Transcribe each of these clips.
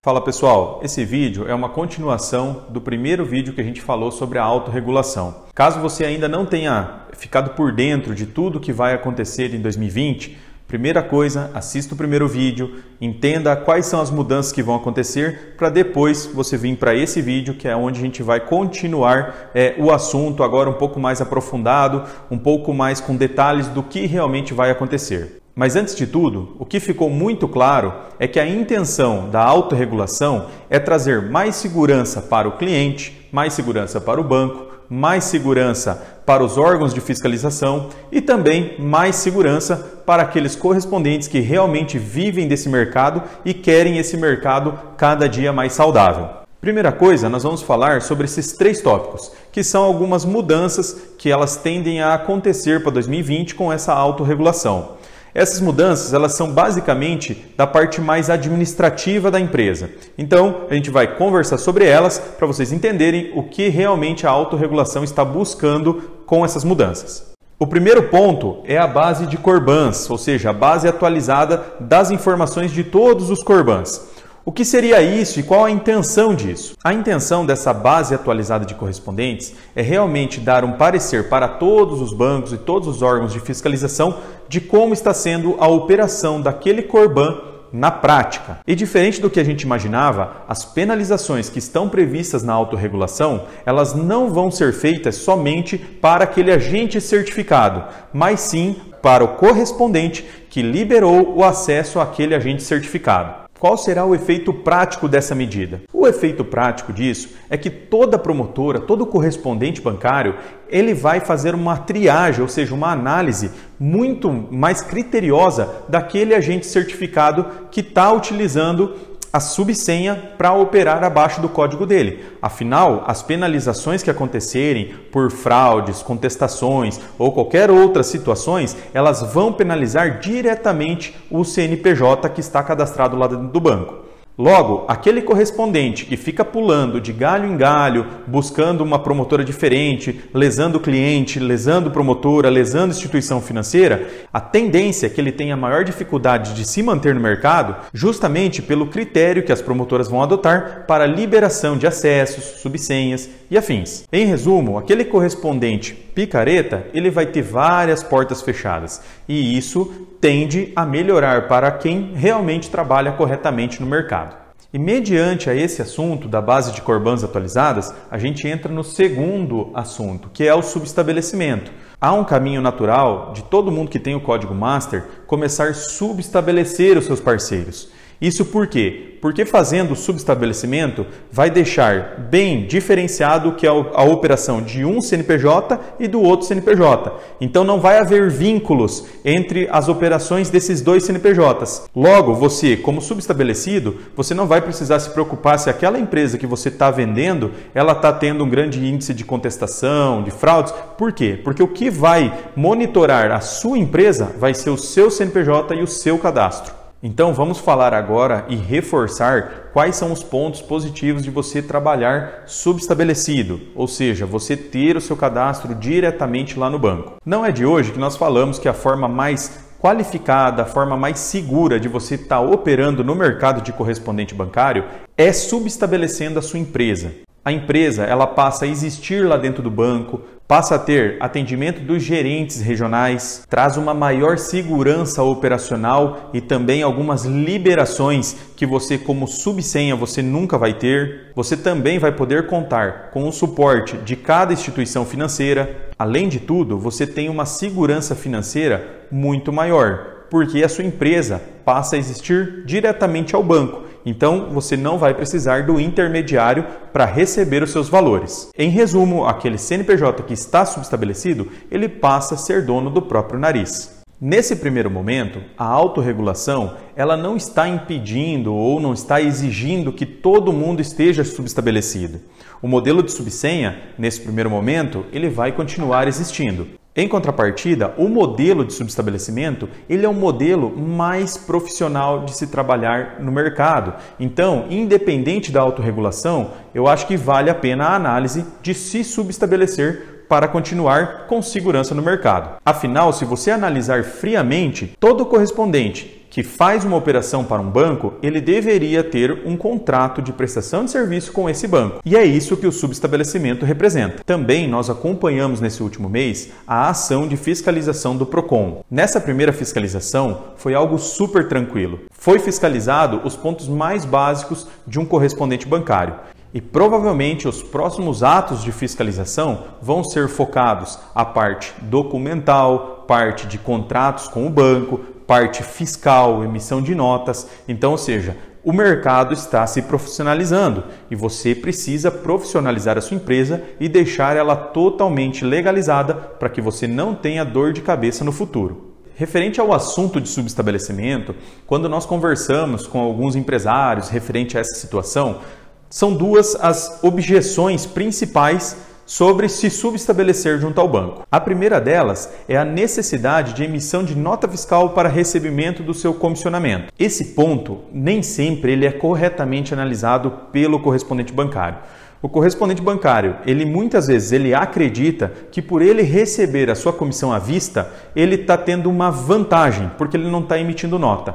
Fala pessoal, esse vídeo é uma continuação do primeiro vídeo que a gente falou sobre a autorregulação. Caso você ainda não tenha ficado por dentro de tudo que vai acontecer em 2020, primeira coisa, assista o primeiro vídeo, entenda quais são as mudanças que vão acontecer para depois você vir para esse vídeo que é onde a gente vai continuar é, o assunto agora um pouco mais aprofundado, um pouco mais com detalhes do que realmente vai acontecer. Mas antes de tudo, o que ficou muito claro é que a intenção da autorregulação é trazer mais segurança para o cliente, mais segurança para o banco, mais segurança para os órgãos de fiscalização e também mais segurança para aqueles correspondentes que realmente vivem desse mercado e querem esse mercado cada dia mais saudável. Primeira coisa, nós vamos falar sobre esses três tópicos, que são algumas mudanças que elas tendem a acontecer para 2020 com essa autorregulação. Essas mudanças elas são basicamente da parte mais administrativa da empresa. Então, a gente vai conversar sobre elas para vocês entenderem o que realmente a autorregulação está buscando com essas mudanças. O primeiro ponto é a base de Corbans, ou seja, a base atualizada das informações de todos os Corbans. O que seria isso e qual a intenção disso? A intenção dessa base atualizada de correspondentes é realmente dar um parecer para todos os bancos e todos os órgãos de fiscalização de como está sendo a operação daquele Corban na prática. E diferente do que a gente imaginava, as penalizações que estão previstas na autorregulação, elas não vão ser feitas somente para aquele agente certificado, mas sim para o correspondente que liberou o acesso àquele agente certificado. Qual será o efeito prático dessa medida? O efeito prático disso é que toda promotora, todo correspondente bancário, ele vai fazer uma triagem, ou seja, uma análise muito mais criteriosa daquele agente certificado que está utilizando a subsenha para operar abaixo do código dele. Afinal, as penalizações que acontecerem por fraudes, contestações ou qualquer outras situações, elas vão penalizar diretamente o CNPJ que está cadastrado lá dentro do banco. Logo, aquele correspondente que fica pulando de galho em galho, buscando uma promotora diferente, lesando o cliente, lesando promotora, lesando instituição financeira, a tendência é que ele tenha maior dificuldade de se manter no mercado, justamente pelo critério que as promotoras vão adotar para liberação de acessos, subsenhas e afins. Em resumo, aquele correspondente picareta, ele vai ter várias portas fechadas, e isso tende a melhorar para quem realmente trabalha corretamente no mercado. E mediante a esse assunto da base de Corbans atualizadas, a gente entra no segundo assunto, que é o subestabelecimento. Há um caminho natural de todo mundo que tem o código master começar a subestabelecer os seus parceiros. Isso por quê? Porque fazendo o subestabelecimento vai deixar bem diferenciado que é a operação de um CNPJ e do outro CNPJ. Então não vai haver vínculos entre as operações desses dois CNPJs. Logo, você, como subestabelecido, você não vai precisar se preocupar se aquela empresa que você está vendendo ela está tendo um grande índice de contestação, de fraudes. Por quê? Porque o que vai monitorar a sua empresa vai ser o seu CNPJ e o seu cadastro. Então vamos falar agora e reforçar quais são os pontos positivos de você trabalhar subestabelecido, ou seja, você ter o seu cadastro diretamente lá no banco. Não é de hoje que nós falamos que a forma mais qualificada, a forma mais segura de você estar operando no mercado de correspondente bancário é subestabelecendo a sua empresa a empresa ela passa a existir lá dentro do banco, passa a ter atendimento dos gerentes regionais, traz uma maior segurança operacional e também algumas liberações que você como subsenha você nunca vai ter. Você também vai poder contar com o suporte de cada instituição financeira. Além de tudo, você tem uma segurança financeira muito maior porque a sua empresa passa a existir diretamente ao banco. Então, você não vai precisar do intermediário para receber os seus valores. Em resumo, aquele CNPJ que está subestabelecido, ele passa a ser dono do próprio nariz. Nesse primeiro momento, a autorregulação ela não está impedindo ou não está exigindo que todo mundo esteja subestabelecido. O modelo de subsenha, nesse primeiro momento, ele vai continuar existindo. Em contrapartida, o modelo de subestabelecimento ele é um modelo mais profissional de se trabalhar no mercado. Então, independente da autorregulação, eu acho que vale a pena a análise de se subestabelecer para continuar com segurança no mercado. Afinal, se você analisar friamente, todo correspondente que faz uma operação para um banco, ele deveria ter um contrato de prestação de serviço com esse banco. E é isso que o subestabelecimento representa. Também nós acompanhamos nesse último mês a ação de fiscalização do Procon. Nessa primeira fiscalização foi algo super tranquilo. Foi fiscalizado os pontos mais básicos de um correspondente bancário. E provavelmente os próximos atos de fiscalização vão ser focados a parte documental, parte de contratos com o banco, parte fiscal, emissão de notas. Então, ou seja, o mercado está se profissionalizando e você precisa profissionalizar a sua empresa e deixar ela totalmente legalizada para que você não tenha dor de cabeça no futuro. Referente ao assunto de subestabelecimento, quando nós conversamos com alguns empresários referente a essa situação, são duas as objeções principais sobre se subestabelecer junto ao banco. A primeira delas é a necessidade de emissão de nota fiscal para recebimento do seu comissionamento. Esse ponto nem sempre ele é corretamente analisado pelo correspondente bancário. O correspondente bancário, ele muitas vezes ele acredita que por ele receber a sua comissão à vista, ele está tendo uma vantagem, porque ele não está emitindo nota.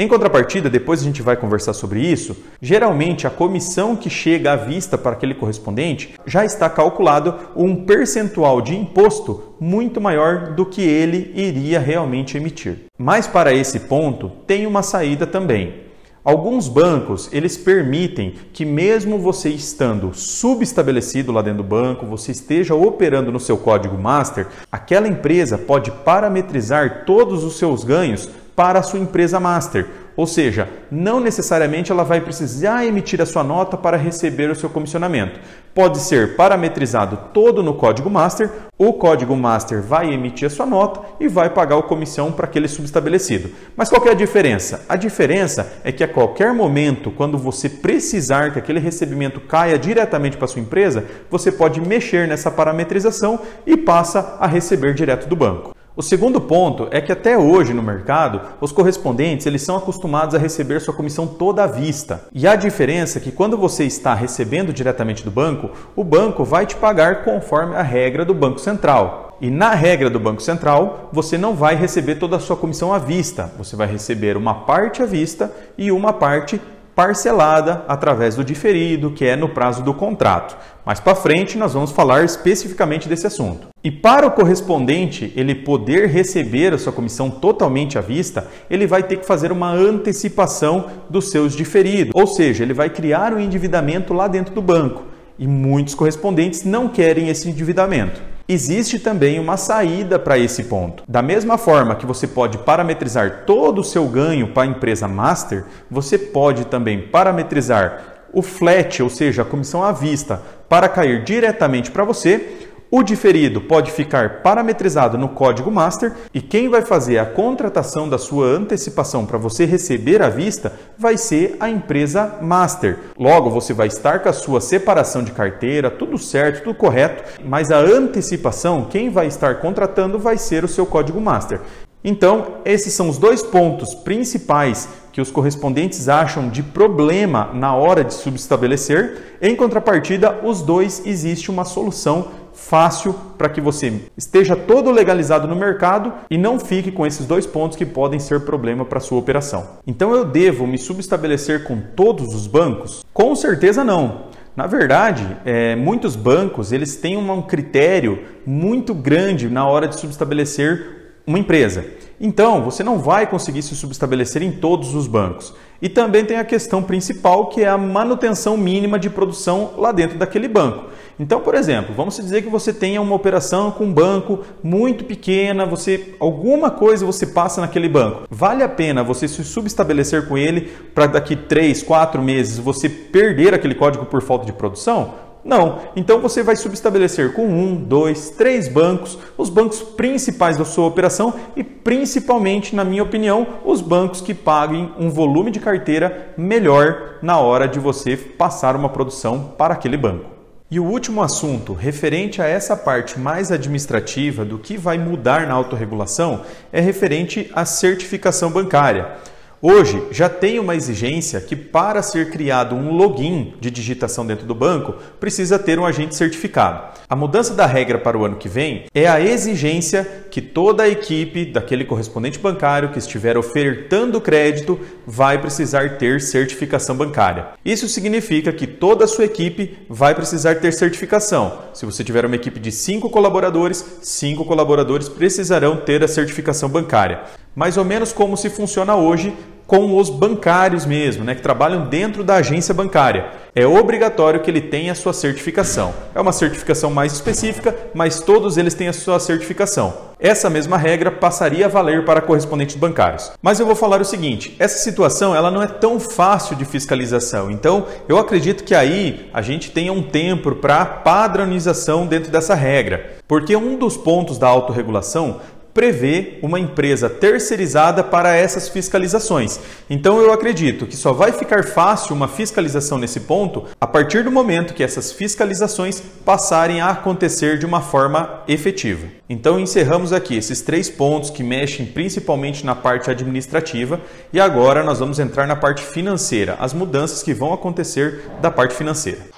Em contrapartida, depois a gente vai conversar sobre isso, geralmente a comissão que chega à vista para aquele correspondente já está calculado um percentual de imposto muito maior do que ele iria realmente emitir. Mas para esse ponto, tem uma saída também. Alguns bancos, eles permitem que mesmo você estando subestabelecido lá dentro do banco, você esteja operando no seu código master, aquela empresa pode parametrizar todos os seus ganhos para a sua empresa master. Ou seja, não necessariamente ela vai precisar emitir a sua nota para receber o seu comissionamento. Pode ser parametrizado todo no código master, o código master vai emitir a sua nota e vai pagar a comissão para aquele subestabelecido. Mas qual é a diferença? A diferença é que a qualquer momento, quando você precisar que aquele recebimento caia diretamente para sua empresa, você pode mexer nessa parametrização e passa a receber direto do banco. O segundo ponto é que até hoje no mercado, os correspondentes eles são acostumados a receber sua comissão toda à vista. E a diferença é que quando você está recebendo diretamente do banco, o banco vai te pagar conforme a regra do Banco Central. E na regra do Banco Central, você não vai receber toda a sua comissão à vista. Você vai receber uma parte à vista e uma parte parcelada através do diferido, que é no prazo do contrato. Mais para frente nós vamos falar especificamente desse assunto. E para o correspondente ele poder receber a sua comissão totalmente à vista, ele vai ter que fazer uma antecipação dos seus diferidos, ou seja, ele vai criar um endividamento lá dentro do banco. E muitos correspondentes não querem esse endividamento existe também uma saída para esse ponto. Da mesma forma que você pode parametrizar todo o seu ganho para a empresa master, você pode também parametrizar o flat, ou seja, a comissão à vista, para cair diretamente para você o diferido pode ficar parametrizado no código master e quem vai fazer a contratação da sua antecipação para você receber à vista vai ser a empresa master. Logo, você vai estar com a sua separação de carteira, tudo certo, tudo correto, mas a antecipação, quem vai estar contratando vai ser o seu código master. Então, esses são os dois pontos principais que os correspondentes acham de problema na hora de subestabelecer. Em contrapartida, os dois existe uma solução fácil para que você esteja todo legalizado no mercado e não fique com esses dois pontos que podem ser problema para sua operação. Então eu devo me subestabelecer com todos os bancos? Com certeza não. Na verdade, é, muitos bancos eles têm um critério muito grande na hora de subestabelecer uma empresa. Então, você não vai conseguir se subestabelecer em todos os bancos. E também tem a questão principal, que é a manutenção mínima de produção lá dentro daquele banco. Então, por exemplo, vamos dizer que você tenha uma operação com um banco muito pequena, você alguma coisa você passa naquele banco. Vale a pena você se subestabelecer com ele para daqui 3, 4 meses você perder aquele código por falta de produção? Não. Então você vai subestabelecer com um, dois, três bancos, os bancos principais da sua operação e principalmente, na minha opinião, os bancos que paguem um volume de carteira melhor na hora de você passar uma produção para aquele banco. E o último assunto, referente a essa parte mais administrativa do que vai mudar na autorregulação, é referente à certificação bancária. Hoje já tem uma exigência que para ser criado um login de digitação dentro do banco precisa ter um agente certificado. A mudança da regra para o ano que vem é a exigência que toda a equipe daquele correspondente bancário que estiver ofertando crédito vai precisar ter certificação bancária. Isso significa que toda a sua equipe vai precisar ter certificação. Se você tiver uma equipe de cinco colaboradores, cinco colaboradores precisarão ter a certificação bancária mais ou menos como se funciona hoje com os bancários mesmo, né, que trabalham dentro da agência bancária. É obrigatório que ele tenha a sua certificação. É uma certificação mais específica, mas todos eles têm a sua certificação. Essa mesma regra passaria a valer para correspondentes bancários. Mas eu vou falar o seguinte: essa situação ela não é tão fácil de fiscalização. Então, eu acredito que aí a gente tenha um tempo para padronização dentro dessa regra. Porque um dos pontos da autorregulação prevê uma empresa terceirizada para essas fiscalizações. Então eu acredito que só vai ficar fácil uma fiscalização nesse ponto a partir do momento que essas fiscalizações passarem a acontecer de uma forma efetiva. Então encerramos aqui esses três pontos que mexem principalmente na parte administrativa e agora nós vamos entrar na parte financeira, as mudanças que vão acontecer da parte financeira.